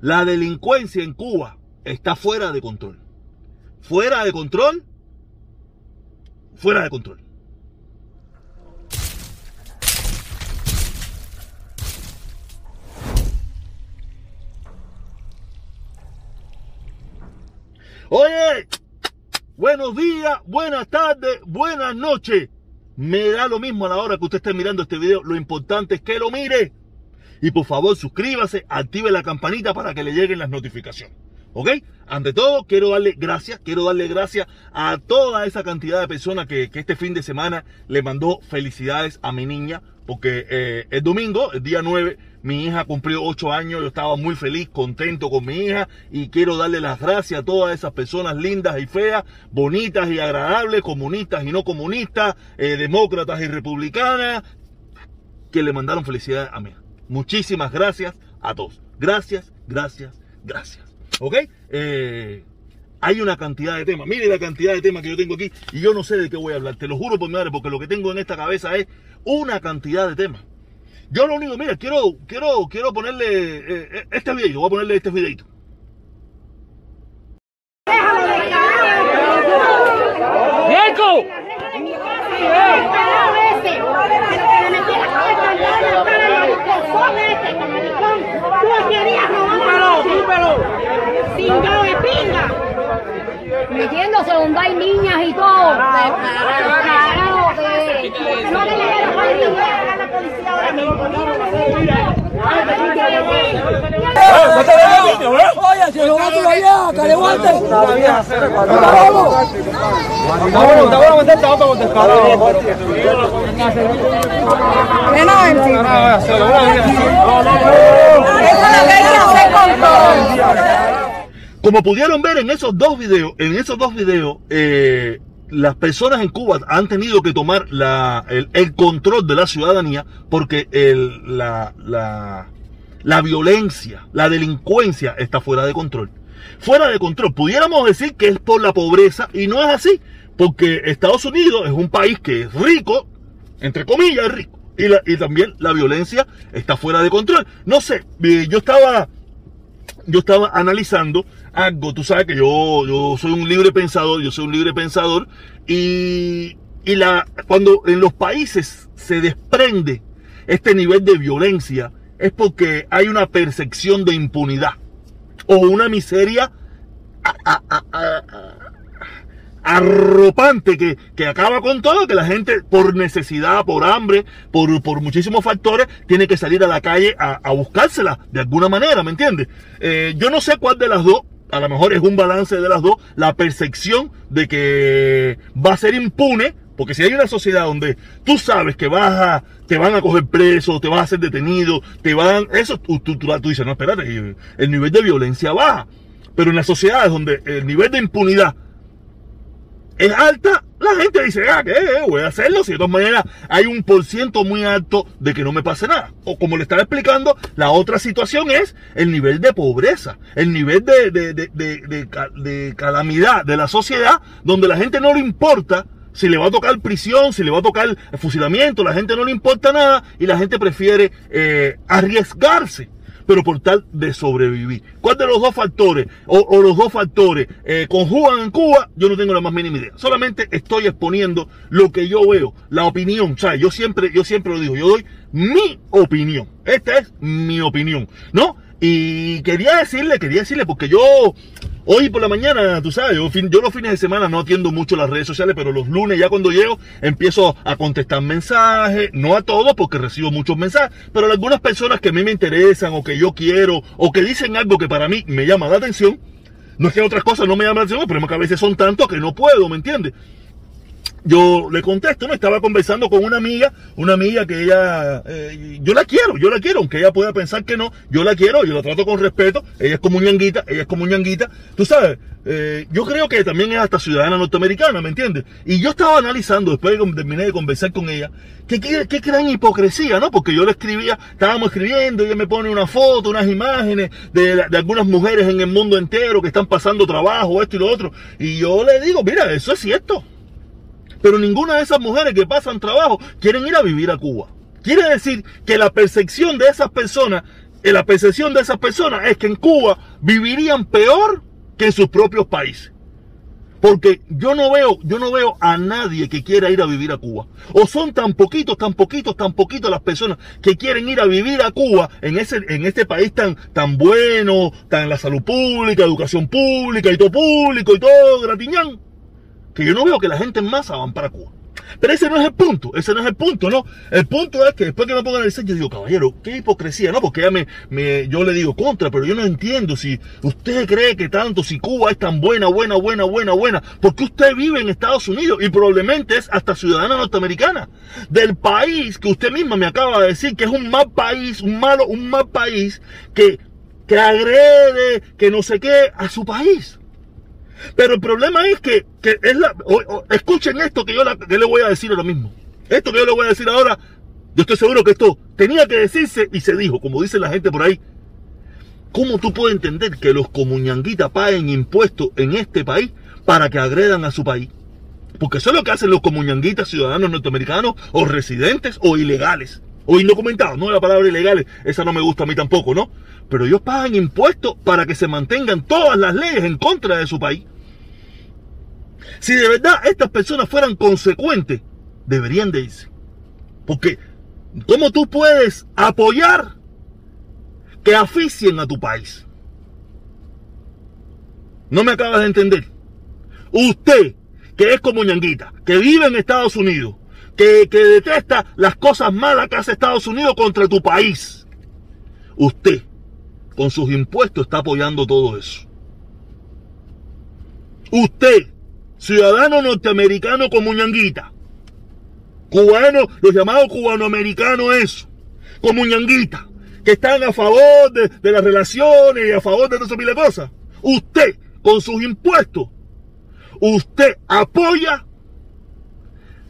La delincuencia en Cuba está fuera de control. Fuera de control. Fuera de control. Oye, buenos días, buenas tardes, buenas noches. Me da lo mismo a la hora que usted esté mirando este video. Lo importante es que lo mire. Y por favor, suscríbase, active la campanita para que le lleguen las notificaciones. ¿Ok? Ante todo, quiero darle gracias, quiero darle gracias a toda esa cantidad de personas que, este fin de semana le mandó felicidades a mi niña, porque eh, el domingo, el día 9, mi hija cumplió 8 años, yo estaba muy feliz, contento con mi hija y quiero darle las gracias a todas esas personas lindas y feas, bonitas y agradables, comunistas y no comunistas, eh, demócratas y republicanas, que le mandaron felicidades a mi hija. Muchísimas gracias a todos. Gracias, gracias, gracias. ¿Ok? Eh, hay una cantidad de temas. Mire la cantidad de temas que yo tengo aquí y yo no sé de qué voy a hablar. Te lo juro por mi madre, porque lo que tengo en esta cabeza es una cantidad de temas. Yo lo único, mira, quiero, quiero, quiero ponerle eh, eh, este videito, voy a ponerle este videito. ¡Eco! Metiéndose donde hay niñas y todo. Carajo, que no le a la policía ahora Oye, si lo va todavía, careguante. Como pudieron ver en esos dos videos, en esos dos videos, eh, las personas en Cuba han tenido que tomar el, control de la ciudadanía porque la, violencia, la delincuencia está fuera de control. Fuera de control. Pudiéramos decir que es por la pobreza y no es así, porque Estados Unidos es un país que es rico, entre comillas, rico. Y también la violencia está fuera de control. No sé, eh, yo estaba yo estaba analizando algo, tú sabes que yo, yo soy un libre pensador, yo soy un libre pensador, y, y la, cuando en los países se desprende este nivel de violencia, es porque hay una percepción de impunidad o una miseria a- arropante que, que acaba con todo, que la gente por necesidad, por hambre, por, por muchísimos factores, tiene que salir a la calle a, buscársela de alguna manera, ¿me entiendes? Eh, yo no sé cuál de las dos, a lo mejor es un balance de las dos, la percepción de que va a ser impune, porque si hay una sociedad donde tú sabes que vas a, te van a coger preso, te vas a ser detenido, te van, eso tú, tú, tú, tú dices, no, espérate, el nivel de violencia baja. Pero en las sociedades donde el nivel de impunidad es alta, la gente dice, ah, ¿qué? Voy a hacerlo. Si de todas maneras hay un por ciento muy alto de que no me pase nada. O como le estaba explicando, la otra situación es el nivel de pobreza, el nivel de, de, de, de, de ca- de calamidad de la sociedad, donde la gente no le importa si le va a tocar prisión, si le va a tocar fusilamiento, la gente no le importa nada y la gente prefiere eh, arriesgarse pero por tal de sobrevivir. ¿Cuál de los dos factores o, los dos factores eh, conjugan en Cuba? Yo no tengo la más mínima idea. Solamente estoy exponiendo lo que yo veo, la opinión. O yo siempre, yo siempre lo digo, yo doy mi opinión. Esta es mi opinión, ¿no? Y quería decirle, quería decirle, porque yo hoy por la mañana, tú sabes, yo, fin- los fines de semana no atiendo mucho las redes sociales, pero los lunes ya cuando llego empiezo a contestar mensajes, no a todos porque recibo muchos mensajes, pero a algunas personas que a mí me interesan o que yo quiero o que dicen algo que para mí me llama la atención. No es que otras cosas no me llaman la atención, problema es que a veces son tantos que no puedo, ¿me entiendes? Yo le contesto, ¿no? Estaba conversando con una amiga, una amiga que ella, eh, yo la quiero, yo la quiero, aunque ella pueda pensar que no, yo la quiero, yo la trato con respeto, ella es como ñanguita, ella es como ñanguita, tú sabes, eh, yo creo que también es hasta ciudadana norteamericana, ¿me entiendes? Y yo estaba analizando, después de que terminé de conversar con ella, que qué gran hipocresía, ¿no? Porque yo le escribía, estábamos escribiendo, ella me pone una foto, unas imágenes de, de algunas mujeres en el mundo entero que están pasando trabajo, esto y lo otro, y yo le digo, mira, eso es cierto. Pero ninguna de esas mujeres que pasan trabajo quieren ir a vivir a Cuba. Quiere decir que la percepción de esas personas eh, la percepción de esas personas es que en Cuba vivirían peor que en sus propios países. Porque yo no veo, yo no veo a nadie que quiera ir a vivir a Cuba. O son tan poquitos, tan poquitos, tan poquitos las personas que quieren ir a vivir a Cuba en ese, en este país tan, tan bueno, tan la salud pública, educación pública y todo público y todo gratiñán. Que yo no veo que la gente en masa van para Cuba. Pero ese no es el punto, ese no es el punto, ¿no? El punto es que después que me pongan el sello, yo digo, caballero, qué hipocresía, ¿no? Porque ya me, me, yo le digo contra, pero yo no entiendo si usted cree que tanto, si Cuba es tan buena, buena, buena, buena, buena, porque usted vive en Estados Unidos y probablemente es hasta ciudadana norteamericana del país que usted misma me acaba de decir que es un mal país, un malo, un mal país que, que agrede, que no sé qué, a su país. Pero el problema es que, que es la, escuchen esto que yo le voy a decir ahora mismo. Esto que yo le voy a decir ahora, yo estoy seguro que esto tenía que decirse y se dijo, como dice la gente por ahí. ¿Cómo tú puedes entender que los comuñanguitas paguen impuestos en este país para que agredan a su país? Porque eso es lo que hacen los comuñanguitas ciudadanos norteamericanos o residentes o ilegales. O indocumentados, no la palabra ilegales, esa no me gusta a mí tampoco, ¿no? Pero ellos pagan impuestos para que se mantengan todas las leyes en contra de su país. Si de verdad estas personas fueran consecuentes, deberían de irse. Porque, ¿cómo tú puedes apoyar que aficien a tu país? No me acabas de entender. Usted, que es como ñanguita, que vive en Estados Unidos, que, detesta las cosas malas que hace Estados Unidos contra tu país. Usted, con sus impuestos, está apoyando todo eso. Usted, ciudadano norteamericano como ñanguita, cubano, los llamados cubanoamericanos, eso, como ñanguita, que están a favor de, de, las relaciones y a favor de todas esas cosas. Usted, con sus impuestos, usted apoya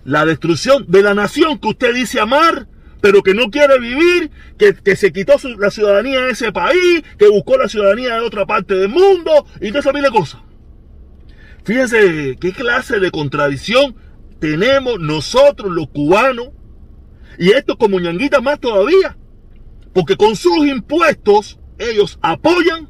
la destrucción de la nación que usted dice amar, pero que no quiere vivir, que, se quitó la ciudadanía de ese país, que buscó la ciudadanía de otra parte del mundo y toda esa cosas. Fíjense qué clase de contradicción tenemos nosotros los cubanos y esto como ñanguita más todavía, porque con sus impuestos ellos apoyan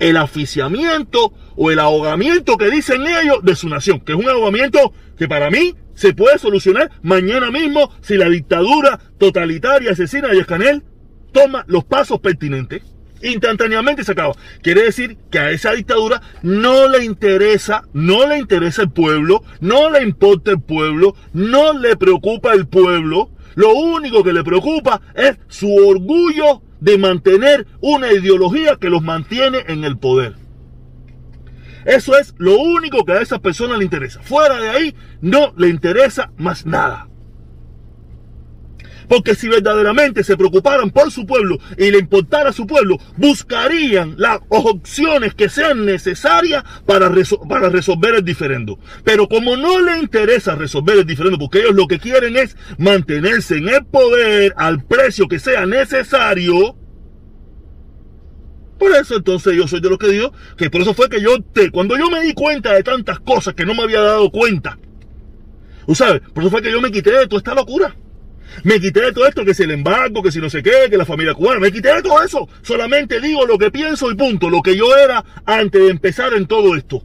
el aficiamiento o el ahogamiento que dicen ellos de su nación, que es un ahogamiento que para mí se puede solucionar mañana mismo si la dictadura totalitaria asesina de Escanel toma los pasos pertinentes. Instantáneamente se acaba. Quiere decir que a esa dictadura no le interesa, no le interesa el pueblo, no le importa el pueblo, no le preocupa el pueblo. Lo único que le preocupa es su orgullo de mantener una ideología que los mantiene en el poder. Eso es lo único que a esa persona le interesa. Fuera de ahí no le interesa más nada. Porque si verdaderamente se preocuparan por su pueblo y le importara a su pueblo, buscarían las opciones que sean necesarias para, para resolver el diferendo. Pero como no le interesa resolver el diferendo, porque ellos lo que quieren es mantenerse en el poder al precio que sea necesario, por eso entonces yo soy de los que digo que por eso fue que yo te, cuando yo me di cuenta de tantas cosas que no me había dado cuenta, ¿tú sabes? Por eso fue que yo me quité de toda esta locura. Me quité de todo esto, que si el embargo, que si no sé qué, que la familia cubana, me quité de todo eso. Solamente digo lo que pienso y punto, lo que yo era antes de empezar en todo esto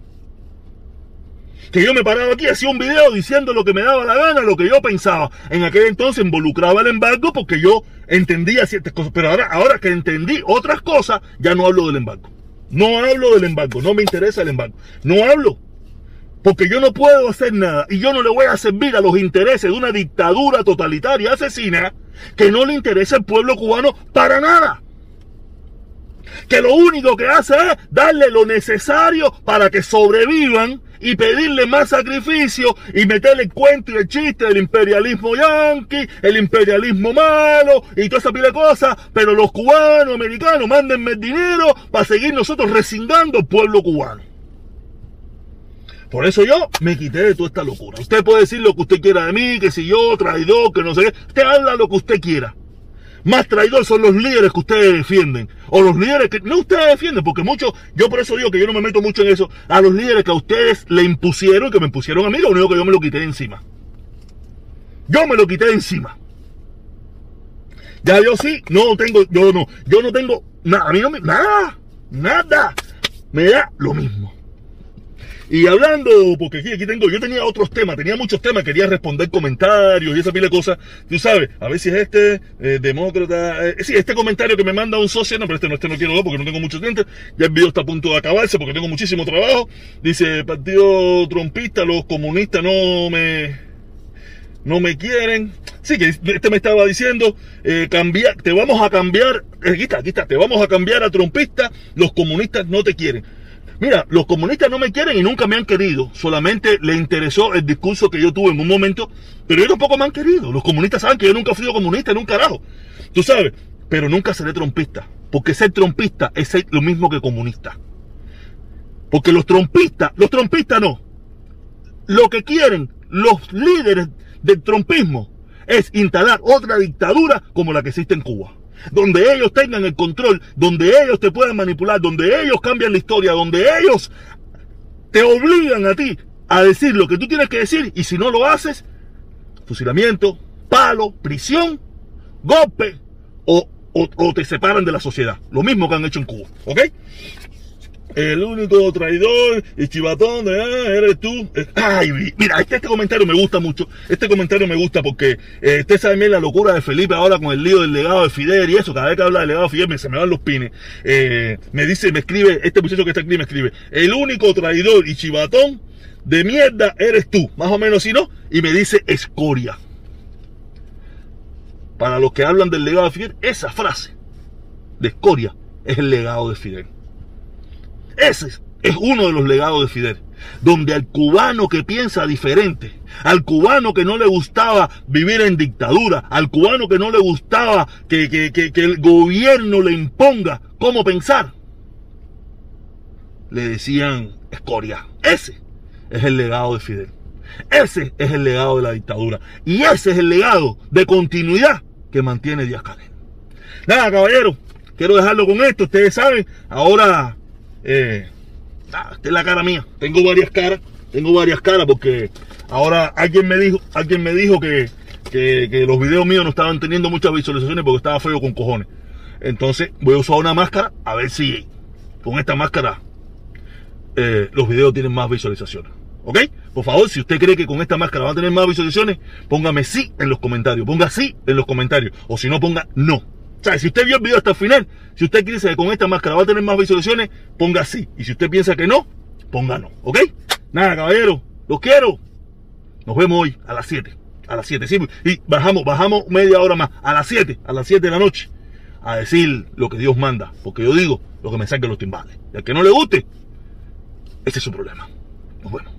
que yo me paraba aquí, hacía un video diciendo lo que me daba la gana, lo que yo pensaba. En aquel entonces involucraba el embargo porque yo entendía ciertas cosas. Pero ahora, ahora que entendí otras cosas, ya no hablo del embargo. No hablo del embargo, no me interesa el embargo. No hablo. Porque yo no puedo hacer nada y yo no le voy a servir a los intereses de una dictadura totalitaria asesina que no le interesa al pueblo cubano para nada que lo único que hace es darle lo necesario para que sobrevivan y pedirle más sacrificio y meterle el cuento y el chiste del imperialismo yanqui, el imperialismo malo y toda esa pila de cosas, pero los cubanos, americanos, mándenme el dinero para seguir nosotros resingando el pueblo cubano. Por eso yo me quité de toda esta locura. Usted puede decir lo que usted quiera de mí, que si yo traidor, que no sé qué. Usted habla lo que usted quiera. Más traidor son los líderes que ustedes defienden. O los líderes que no ustedes defienden, porque muchos, yo por eso digo que yo no me meto mucho en eso, a los líderes que a ustedes le impusieron, que me impusieron a mí, lo único que yo me lo quité de encima. Yo me lo quité de encima. Ya yo sí, no tengo, yo no, yo no tengo nada, a mí no me, nada, nada, me da lo mismo. Y hablando, porque aquí, aquí tengo, yo tenía otros temas, tenía muchos temas, quería responder comentarios y esa pila de cosas. Tú sabes, a ver si es este, eh, demócrata, eh, sí, este comentario que me manda un socio, no, pero este no, este no quiero ver porque no tengo mucho tiempo. Ya el video está a punto de acabarse porque tengo muchísimo trabajo. Dice, partido trompista, los comunistas no me, no me quieren. Sí, que este me estaba diciendo, eh, cambiar, te vamos a cambiar, eh, aquí está, aquí está, te vamos a cambiar a trompista, los comunistas no te quieren. Mira, los comunistas no me quieren y nunca me han querido. Solamente le interesó el discurso que yo tuve en un momento, pero ellos tampoco me han querido. Los comunistas saben que yo nunca he comunista en un carajo. Tú sabes, pero nunca seré trompista. Porque ser trompista es ser lo mismo que comunista. Porque los trompistas, los trompistas no. Lo que quieren los líderes del trompismo es instalar otra dictadura como la que existe en Cuba donde ellos tengan el control, donde ellos te puedan manipular, donde ellos cambian la historia, donde ellos te obligan a ti a decir lo que tú tienes que decir y si no lo haces, fusilamiento, palo, prisión, golpe o, o, te separan de la sociedad. Lo mismo que han hecho en Cuba, ¿ok? El único traidor y chivatón de ah, eres tú. Ay, mira, este, este, comentario me gusta mucho. Este comentario me gusta porque eh, usted sabe bien la locura de Felipe ahora con el lío del legado de Fidel y eso. Cada vez que habla del legado de Fidel se me van los pines. Eh, me dice, me escribe, este muchacho que está aquí me escribe, el único traidor y chivatón de mierda eres tú. Más o menos si no. Y me dice escoria. Para los que hablan del legado de Fidel, esa frase de escoria es el legado de Fidel. Ese es uno de los legados de Fidel, donde al cubano que piensa diferente, al cubano que no le gustaba vivir en dictadura, al cubano que no le gustaba que, que el gobierno le imponga cómo pensar, le decían escoria. Ese es el legado de Fidel. Ese es el legado de la dictadura. Y ese es el legado de continuidad que mantiene Díaz Canel. Nada, caballero, quiero dejarlo con esto. Ustedes saben, ahora eh, ah, esta es la cara mía. Tengo varias caras. Tengo varias caras porque ahora alguien me dijo, alguien me dijo que, los videos míos no estaban teniendo muchas visualizaciones porque estaba feo con cojones. Entonces voy a usar una máscara a ver si con esta máscara eh, los videos tienen más visualizaciones. ¿Ok? Por favor, si usted cree que con esta máscara va a tener más visualizaciones, póngame sí en los comentarios. Ponga sí en los comentarios. O si no, ponga no. O sea, si usted vio el video hasta el final, si usted piensa que con esta máscara va a tener más visualizaciones, ponga sí. Y si usted piensa que no, ponga no. ¿Ok? Nada, caballero. Los quiero. Nos vemos hoy a las 7. A las 7. Sí, y bajamos, bajamos media hora más. A las 7. A las 7 de la noche. A decir lo que Dios manda. Porque yo digo lo que me saquen los timbales. Y al que no le guste, ese es su problema. Nos vemos.